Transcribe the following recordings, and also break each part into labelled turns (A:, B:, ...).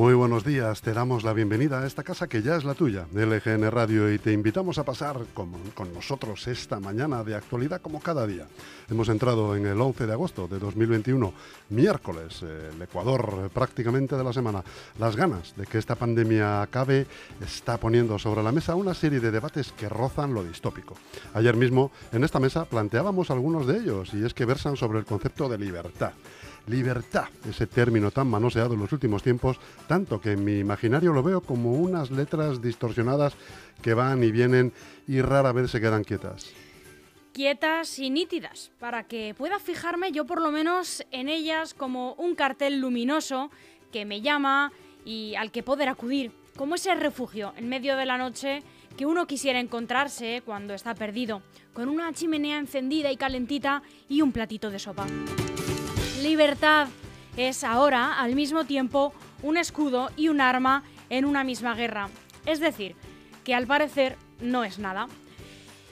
A: Muy buenos días, te damos la bienvenida a esta casa que ya es la tuya, LGN Radio, y te invitamos a pasar con, nosotros esta mañana de actualidad como cada día. Hemos entrado en el 11 de agosto de 2021, miércoles, el Ecuador prácticamente de la semana. Las ganas de que esta pandemia acabe está poniendo sobre la mesa una serie de debates que rozan lo distópico. Ayer mismo en esta mesa planteábamos algunos de ellos, y es que versan sobre el concepto de libertad libertad, ese término tan manoseado en los últimos tiempos, tanto que en mi imaginario lo veo como unas letras distorsionadas que van y vienen y rara vez se quedan quietas.
B: Quietas y nítidas, para que pueda fijarme yo por lo menos en ellas como un cartel luminoso que me llama y al que poder acudir, como ese refugio en medio de la noche que uno quisiera encontrarse cuando está perdido, con una chimenea encendida y calentita y un platito de sopa libertad es ahora, al mismo tiempo, un escudo y un arma en una misma guerra. Es decir, que al parecer no es nada.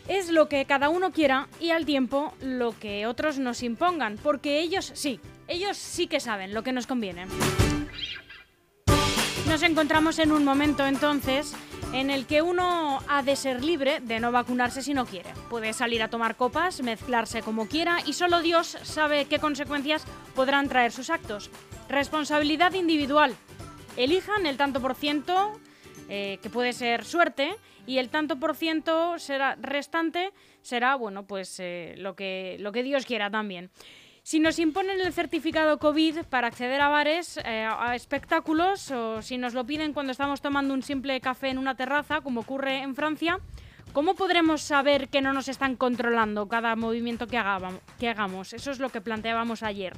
B: Es lo que cada uno quiera y al tiempo lo que otros nos impongan, porque ellos sí, ellos sí que saben lo que nos conviene. Nos encontramos en un momento entonces en el que uno ha de ser libre de no vacunarse si no quiere. Puede salir a tomar copas, mezclarse como quiera y solo Dios sabe qué consecuencias podrán traer sus actos. Responsabilidad individual. Elijan el tanto por ciento, eh, que puede ser suerte, y el tanto por ciento será restante será, bueno, pues eh, lo, que, lo que Dios quiera también. Si nos imponen el certificado COVID para acceder a bares, eh, a espectáculos, o si nos lo piden cuando estamos tomando un simple café en una terraza, como ocurre en Francia, ¿cómo podremos saber que no nos están controlando cada movimiento que, que hagamos? Eso es lo que planteábamos ayer.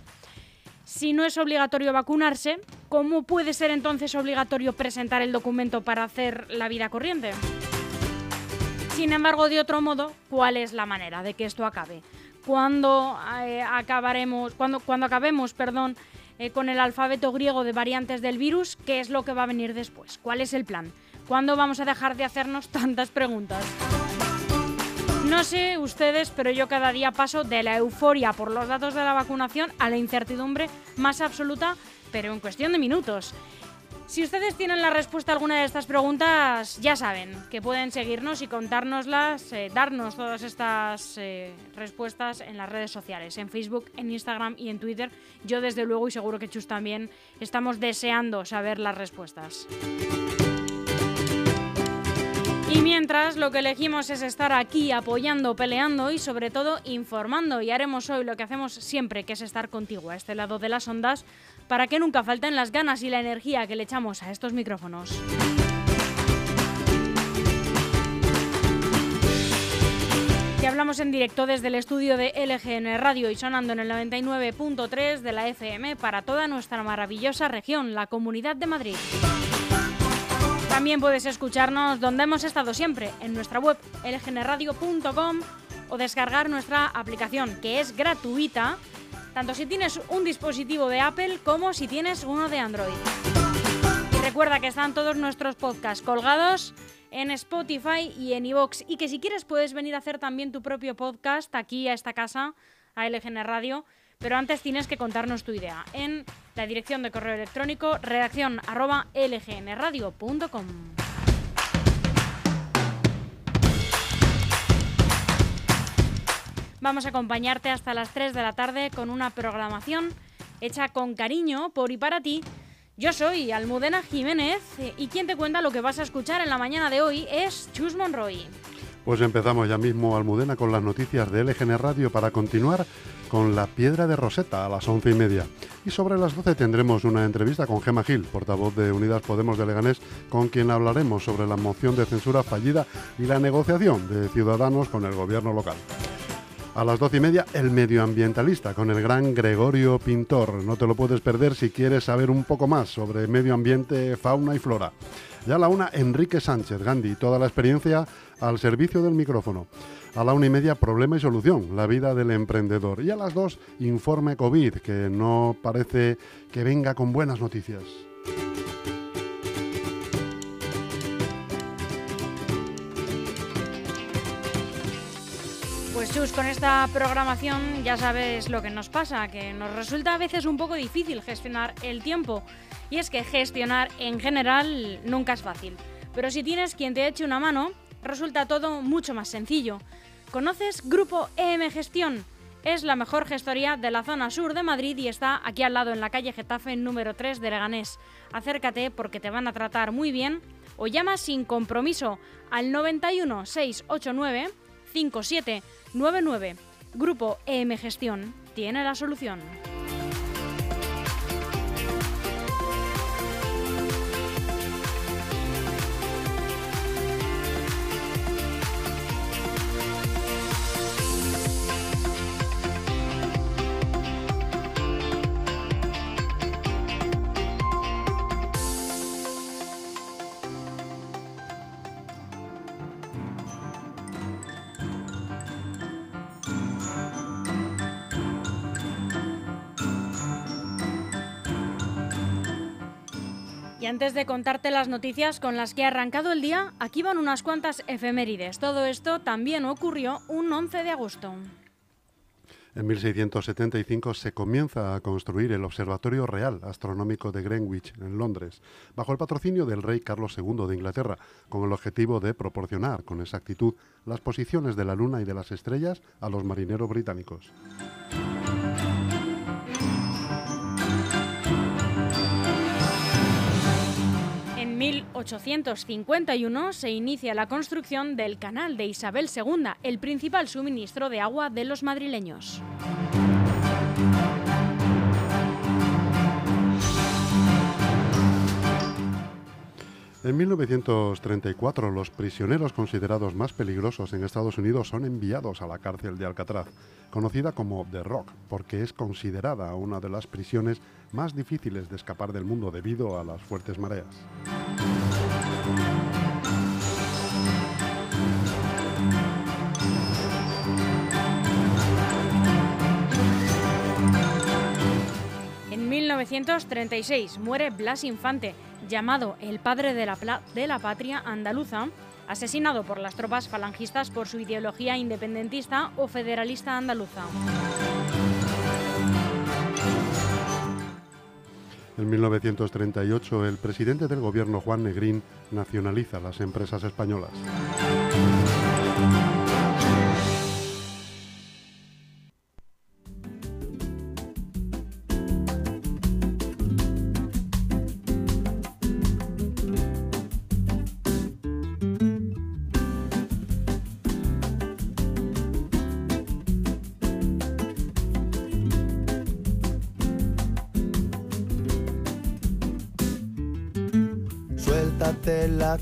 B: Si no es obligatorio vacunarse, ¿cómo puede ser entonces obligatorio presentar el documento para hacer la vida corriente? Sin embargo, de otro modo, ¿cuál es la manera de que esto acabe? Cuando eh, acabaremos, cuando, cuando acabemos, perdón, eh, con el alfabeto griego de variantes del virus, ¿qué es lo que va a venir después? ¿Cuál es el plan? ¿Cuándo vamos a dejar de hacernos tantas preguntas? No sé ustedes, pero yo cada día paso de la euforia por los datos de la vacunación a la incertidumbre más absoluta, pero en cuestión de minutos. Si ustedes tienen la respuesta a alguna de estas preguntas, ya saben que pueden seguirnos y contárnoslas, eh, darnos todas estas eh, respuestas en las redes sociales, en Facebook, en Instagram y en Twitter. Yo desde luego y seguro que Chus también estamos deseando saber las respuestas. Mientras lo que elegimos es estar aquí apoyando, peleando y sobre todo informando y haremos hoy lo que hacemos siempre, que es estar contigo a este lado de las ondas para que nunca falten las ganas y la energía que le echamos a estos micrófonos. Y hablamos en directo desde el estudio de LGN Radio y sonando en el 99.3 de la FM para toda nuestra maravillosa región, la Comunidad de Madrid. También puedes escucharnos donde hemos estado siempre, en nuestra web lgnradio.com o descargar nuestra aplicación, que es gratuita tanto si tienes un dispositivo de Apple como si tienes uno de Android. Y recuerda que están todos nuestros podcasts colgados en Spotify y en iVoox y que si quieres puedes venir a hacer también tu propio podcast aquí a esta casa, a LGN Radio, pero antes tienes que contarnos tu idea en la dirección de correo electrónico redacción arroba. Vamos a acompañarte hasta las 3 de la tarde con una programación hecha con cariño por y para ti. Yo soy Almudena Jiménez y quien te cuenta lo que vas a escuchar en la mañana de hoy es Chus Monroy.
A: Pues empezamos ya mismo, Almudena, con las noticias de LGN Radio para continuar con la piedra de Roseta a las once y media. Y sobre las 12 tendremos una entrevista con Gema Gil, portavoz de Unidas Podemos de Leganés, con quien hablaremos sobre la moción de censura fallida y la negociación de Ciudadanos con el gobierno local. A las doce y media, el medioambientalista con el gran Gregorio Pintor. No te lo puedes perder si quieres saber un poco más sobre medio ambiente, fauna y flora. Ya a la una, Enrique Sánchez Gandhi, toda la experiencia al servicio del micrófono. A la una y media, problema y solución, la vida del emprendedor. Y a las dos, informe COVID, que no parece que venga con buenas noticias.
B: Jesús, con esta programación ya sabes lo que nos pasa, que nos resulta a veces un poco difícil gestionar el tiempo. Y es que gestionar en general nunca es fácil. Pero si tienes quien te eche una mano, resulta todo mucho más sencillo. ¿Conoces Grupo EM Gestión? Es la mejor gestoría de la zona sur de Madrid y está aquí al lado en la calle Getafe número 3 de Leganés. Acércate porque te van a tratar muy bien o llama sin compromiso al 91 689 5799. Grupo EM Gestión tiene la solución. Antes de contarte las noticias con las que ha arrancado el día, aquí van unas cuantas efemérides. Todo esto también ocurrió un 11 de agosto.
A: En 1675 se comienza a construir el Observatorio Real Astronómico de Greenwich, en Londres, bajo el patrocinio del rey Carlos II de Inglaterra, con el objetivo de proporcionar con exactitud las posiciones de la Luna y de las estrellas a los marineros británicos.
B: 1851 se inicia la construcción del Canal de Isabel II, el principal suministro de agua de los madrileños.
A: En 1934, los prisioneros considerados más peligrosos en Estados Unidos son enviados a la cárcel de Alcatraz, conocida como The Rock, porque es considerada una de las prisiones más difíciles de escapar del mundo debido a las fuertes mareas.
B: En 1936 muere Blas Infante, llamado el padre de la, de la patria andaluza, asesinado por las tropas falangistas por su ideología independentista o federalista andaluza.
A: En 1938, el presidente del gobierno Juan Negrín nacionaliza las empresas españolas.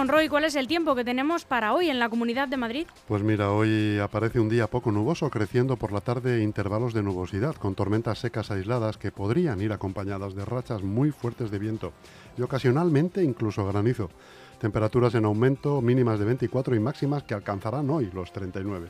B: Monroy, ¿cuál es el tiempo que tenemos para hoy en la Comunidad de Madrid?
A: Pues mira, hoy aparece un día poco nuboso, creciendo por la tarde intervalos de nubosidad, con tormentas secas aisladas que podrían ir acompañadas de rachas muy fuertes de viento y ocasionalmente incluso granizo. Temperaturas en aumento, mínimas de 24 y máximas que alcanzarán hoy los 39.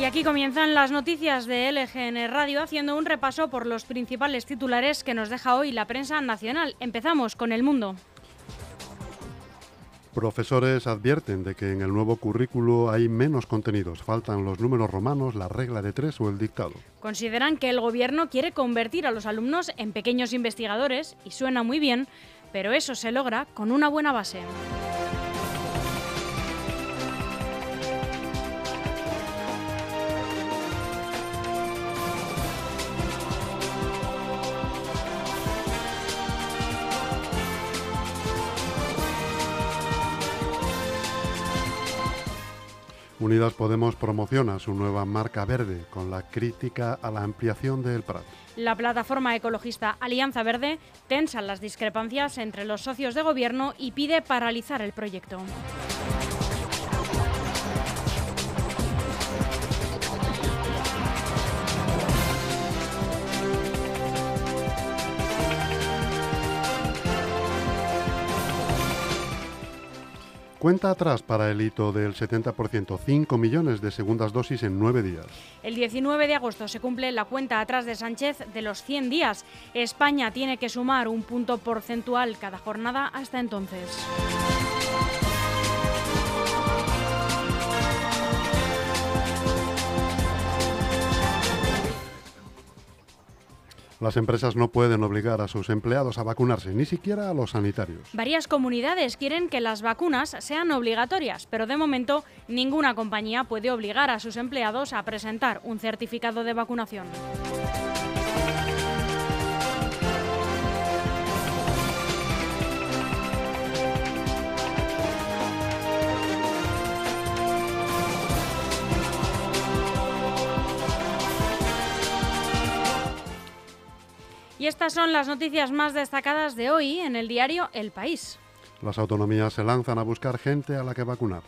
B: Y aquí comienzan las noticias de LGN Radio haciendo un repaso por los principales titulares que nos deja hoy la prensa nacional. Empezamos con El Mundo.
A: Profesores advierten de que en el nuevo currículo hay menos contenidos, faltan los números romanos, la regla de tres o el dictado.
B: Consideran que el gobierno quiere convertir a los alumnos en pequeños investigadores y suena muy bien, pero eso se logra con una buena base.
A: Unidas Podemos promociona su nueva marca verde con la crítica a la ampliación del Prat.
B: La plataforma ecologista Alianza Verde tensa las discrepancias entre los socios de gobierno y pide paralizar el proyecto.
A: Cuenta atrás para el hito del 70%, 5 millones de segundas dosis en 9 días.
B: El 19 de agosto se cumple la cuenta atrás de Sánchez de los 100 días. España tiene que sumar un punto porcentual cada jornada hasta entonces.
A: Las empresas no pueden obligar a sus empleados a vacunarse, ni siquiera a los sanitarios.
B: Varias comunidades quieren que las vacunas sean obligatorias, pero de momento ninguna compañía puede obligar a sus empleados a presentar un certificado de vacunación. Y estas son las noticias más destacadas de hoy en el diario El País.
A: Las autonomías se lanzan a buscar gente a la que vacunar.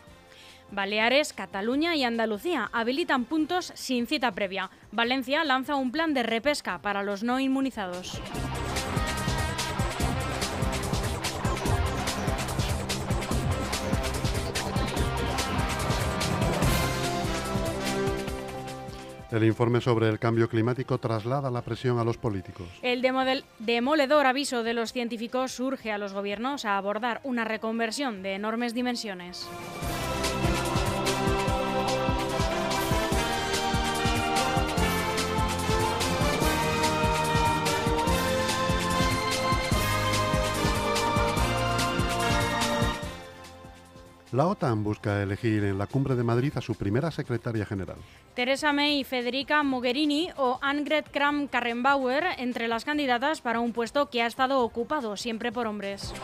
B: Baleares, Cataluña y Andalucía habilitan puntos sin cita previa. Valencia lanza un plan de repesca para los no inmunizados.
A: El informe sobre el cambio climático traslada la presión a los políticos.
B: El demoledor aviso de los científicos surge a los gobiernos a abordar una reconversión de enormes dimensiones.
A: La OTAN busca elegir en la cumbre de Madrid a su primera secretaria general.
B: Teresa May, Federica Mogherini o Annegret Kramp-Karrenbauer entre las candidatas para un puesto que ha estado ocupado siempre por hombres.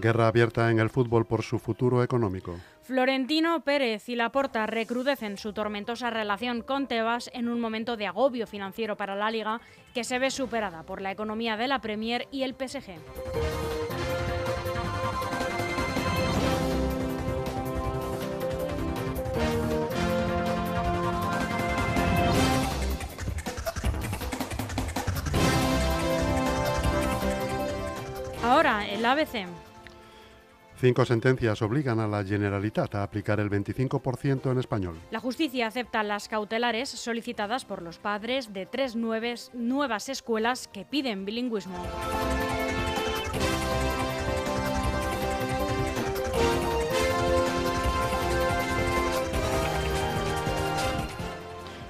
A: Guerra abierta en el fútbol por su futuro económico.
B: Florentino Pérez y Laporta recrudecen su tormentosa relación con Tebas en un momento de agobio financiero para la liga que se ve superada por la economía de la Premier y el PSG. Ahora, el ABC.
A: Cinco sentencias obligan a la Generalitat a aplicar el 25% en español.
B: La justicia acepta las cautelares solicitadas por los padres de tres nuevas escuelas que piden bilingüismo.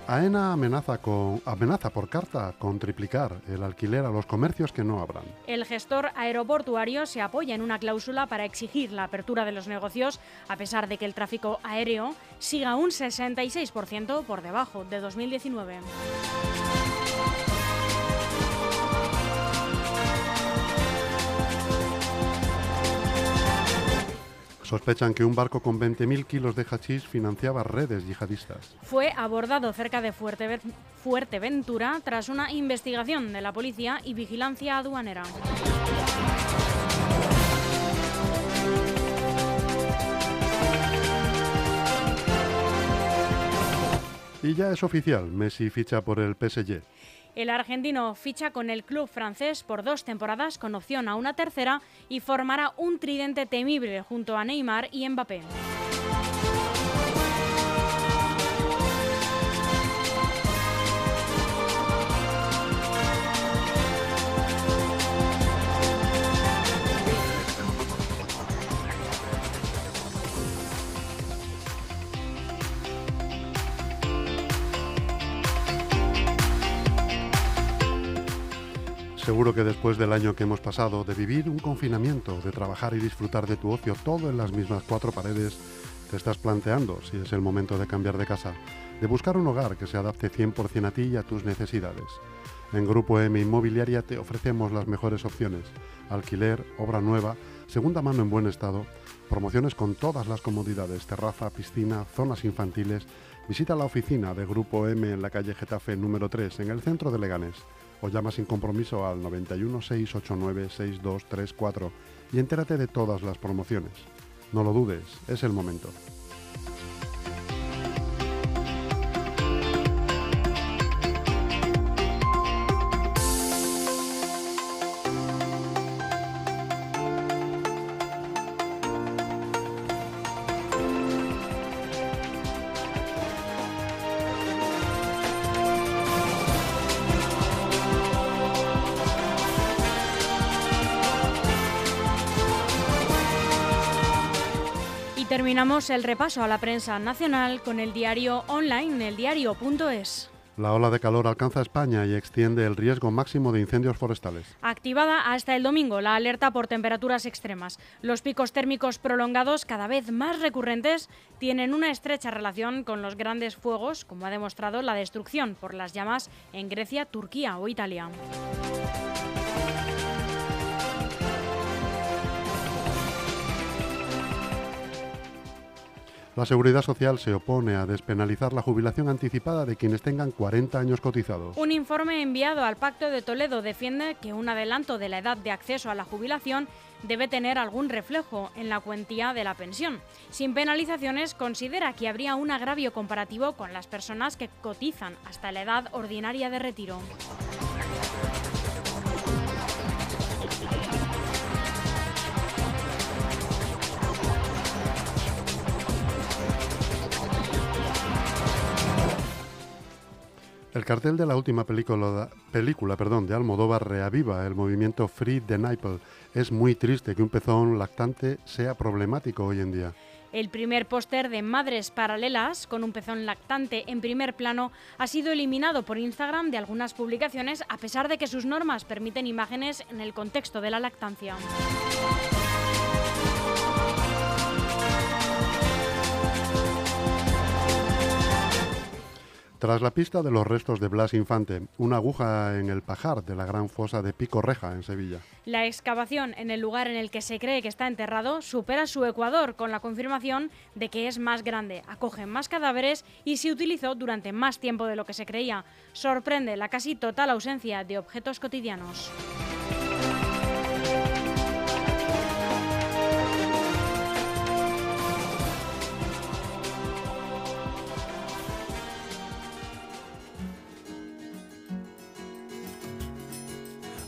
A: AENA amenaza, con, amenaza por carta con triplicar el alquiler a los comercios que no abran.
B: El gestor aeroportuario se apoya en una cláusula para exigir la apertura de los negocios, a pesar de que el tráfico aéreo siga un 66% por debajo de 2019.
A: Sospechan que un barco con 20.000 kilos de hachís financiaba redes yihadistas.
B: Fue abordado cerca de Fuerteventura tras una investigación de la policía y vigilancia aduanera.
A: Y ya es oficial, Messi ficha por el PSG.
B: El argentino ficha con el club francés por dos temporadas con opción a una tercera y formará un tridente temible junto a Neymar y Mbappé.
A: Seguro que después del año que hemos pasado, de vivir un confinamiento, de trabajar y disfrutar de tu ocio todo en las mismas cuatro paredes, te estás planteando si es el momento de cambiar de casa, de buscar un hogar que se adapte 100% a ti y a tus necesidades. En Grupo M Inmobiliaria te ofrecemos las mejores opciones, alquiler, obra nueva, segunda mano en buen estado, promociones con todas las comodidades, terraza, piscina, zonas infantiles. Visita la oficina de Grupo M en la calle Getafe número 3, en el centro de Leganés o llama sin compromiso al 91 689 6234 y entérate de todas las promociones. No lo dudes, es el momento.
B: Terminamos el repaso a la prensa nacional con el diario online, el diario.es.
A: La ola de calor alcanza España y extiende el riesgo máximo de incendios forestales.
B: Activada hasta el domingo la alerta por temperaturas extremas. Los picos térmicos prolongados, cada vez más recurrentes, tienen una estrecha relación con los grandes fuegos, como ha demostrado la destrucción por las llamas en Grecia, Turquía o Italia.
A: La Seguridad Social se opone a despenalizar la jubilación anticipada de quienes tengan 40 años cotizados.
B: Un informe enviado al Pacto de Toledo defiende que un adelanto de la edad de acceso a la jubilación debe tener algún reflejo en la cuantía de la pensión. Sin penalizaciones, considera que habría un agravio comparativo con las personas que cotizan hasta la edad ordinaria de retiro.
A: Cartel de la última película, perdón, de Almodóvar reaviva el movimiento Free the Nipple. Es muy triste que un pezón lactante sea problemático hoy en día.
B: El primer póster de Madres Paralelas, con un pezón lactante en primer plano, ha sido eliminado por Instagram de algunas publicaciones a pesar de que sus normas permiten imágenes en el contexto de la lactancia.
A: Tras la pista de los restos de Blas Infante, una aguja en el pajar de la gran fosa de Pico Reja, en Sevilla.
B: La excavación en el lugar en el que se cree que está enterrado supera su ecuador con la confirmación de que es más grande, acoge más cadáveres y se utilizó durante más tiempo de lo que se creía. Sorprende la casi total ausencia de objetos cotidianos.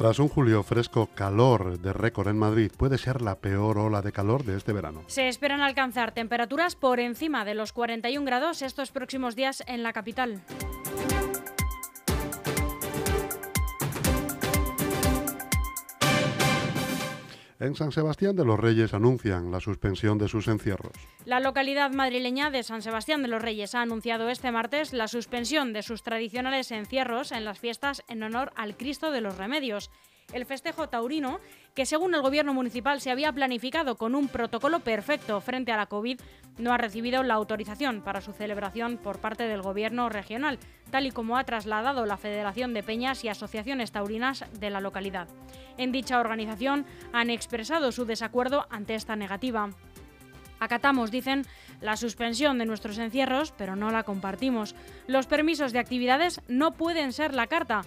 A: Tras un julio fresco, calor de récord en Madrid puede ser la peor ola de calor de este verano.
B: Se esperan alcanzar temperaturas por encima de los 41 grados estos próximos días en la capital.
A: En San Sebastián de los Reyes anuncian la suspensión de sus encierros.
B: La localidad madrileña de San Sebastián de los Reyes ha anunciado este martes la suspensión de sus tradicionales encierros en las fiestas en honor al Cristo de los Remedios el festejo taurino, que según el gobierno municipal se había planificado con un protocolo perfecto frente a la COVID, no ha recibido la autorización para su celebración por parte del gobierno regional, tal y como ha trasladado la Federación de Peñas y Asociaciones Taurinas de la localidad. En dicha organización han expresado su desacuerdo ante esta negativa. Acatamos, dicen, la suspensión de nuestros encierros, pero no la compartimos. Los permisos de actividades no pueden ser la carta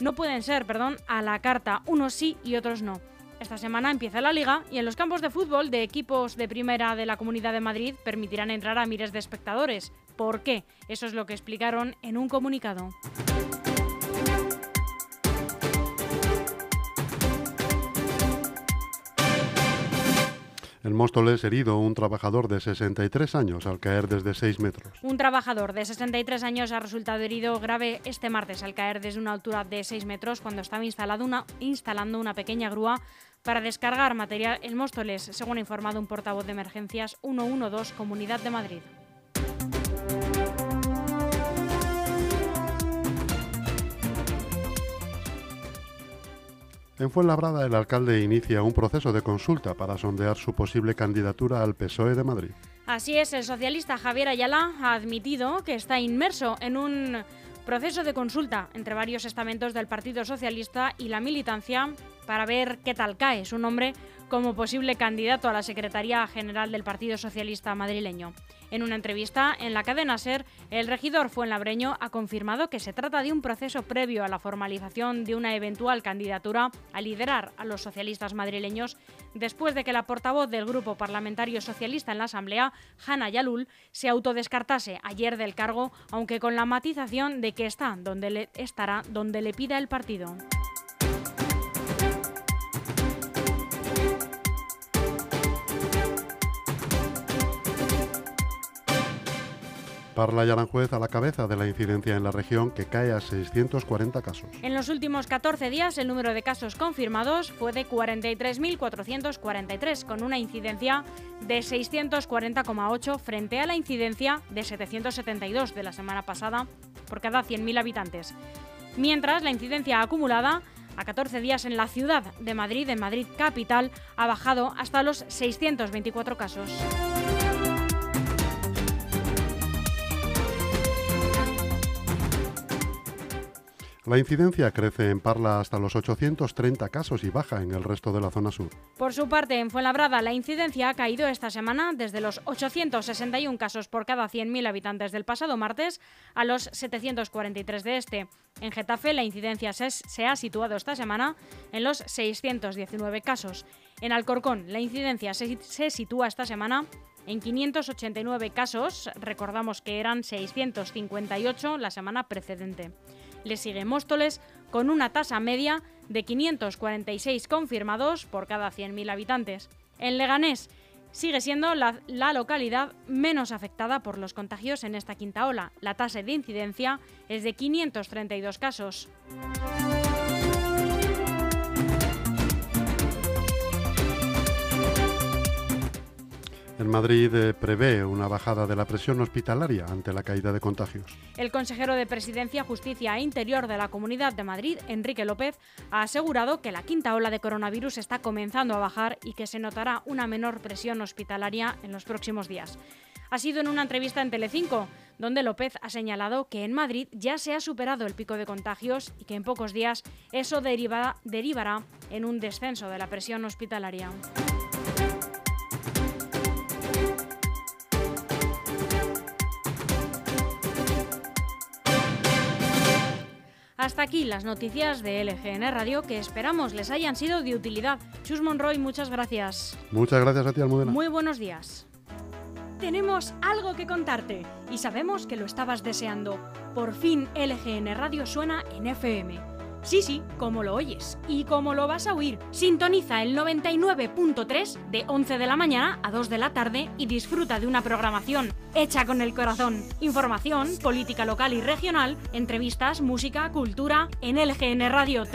B: no pueden ser, perdón, a la carta, unos sí y otros no. Esta semana empieza la liga y en los campos de fútbol de equipos de primera de la Comunidad de Madrid permitirán entrar a miles de espectadores. ¿Por qué? Eso es lo que explicaron en un comunicado.
A: En Móstoles herido un trabajador de 63 años al caer desde 6 metros.
B: Un trabajador de 63 años ha resultado herido grave este martes al caer desde una altura de 6 metros cuando estaba una, instalando una pequeña grúa para descargar material en Móstoles, según ha informado un portavoz de emergencias 112 Comunidad de Madrid.
A: En Fuenlabrada, el alcalde inicia un proceso de consulta para sondear su posible candidatura al PSOE de Madrid.
B: Así es, el socialista Javier Ayala ha admitido que está inmerso en un proceso de consulta entre varios estamentos del Partido Socialista y la militancia para ver qué tal cae su nombre como posible candidato a la Secretaría General del Partido Socialista madrileño. En una entrevista en la cadena SER, el regidor Fuenlabreño ha confirmado que se trata de un proceso previo a la formalización de una eventual candidatura a liderar a los socialistas madrileños después de que la portavoz del Grupo Parlamentario Socialista en la Asamblea, Hanna Yalul, se autodescartase ayer del cargo, aunque con la matización de que está donde estará donde le pida el partido.
A: Parla y Aranjuez a la cabeza de la incidencia en la región que cae a 640 casos.
B: En los últimos 14 días el número de casos confirmados fue de 43.443 con una incidencia de 640,8 frente a la incidencia de 772 de la semana pasada por cada 100.000 habitantes. Mientras la incidencia acumulada a 14 días en la ciudad de Madrid, en Madrid capital, ha bajado hasta los 624 casos.
A: La incidencia crece en Parla hasta los 830 casos y baja en el resto de la zona sur.
B: Por su parte, en Fuenlabrada la incidencia ha caído esta semana desde los 861 casos por cada 100.000 habitantes del pasado martes a los 743 de este. En Getafe la incidencia se, ha situado esta semana en los 619 casos. En Alcorcón la incidencia se, se sitúa esta semana en 589 casos, recordamos que eran 658 la semana precedente. Le sigue Móstoles con una tasa media de 546 confirmados por cada 100.000 habitantes. En Leganés sigue siendo la, la, localidad menos afectada por los contagios en esta quinta ola. La tasa de incidencia es de 532 casos.
A: En Madrid eh, prevé una bajada de la presión hospitalaria ante la caída de contagios.
B: El consejero de Presidencia, Justicia e Interior de la Comunidad de Madrid, Enrique López, ha asegurado que la quinta ola de coronavirus está comenzando a bajar y que se notará una menor presión hospitalaria en los próximos días. Ha sido en una entrevista en Telecinco, donde López ha señalado que en Madrid ya se ha superado el pico de contagios y que en pocos días eso derivará en un descenso de la presión hospitalaria. Hasta aquí las noticias de LGN Radio que esperamos les hayan sido de utilidad. Chus Monroy, muchas gracias.
A: Muchas gracias a ti, Almudena.
B: Muy buenos días. Tenemos algo que contarte y sabemos que lo estabas deseando. Por fin LGN Radio suena en FM. Sí, sí, como lo oyes y como lo vas a oír. Sintoniza el 99.3 de 11 de la mañana a 2 de la tarde y disfruta de una programación hecha con el corazón. Información, política local y regional, entrevistas, música, cultura en LGN Radio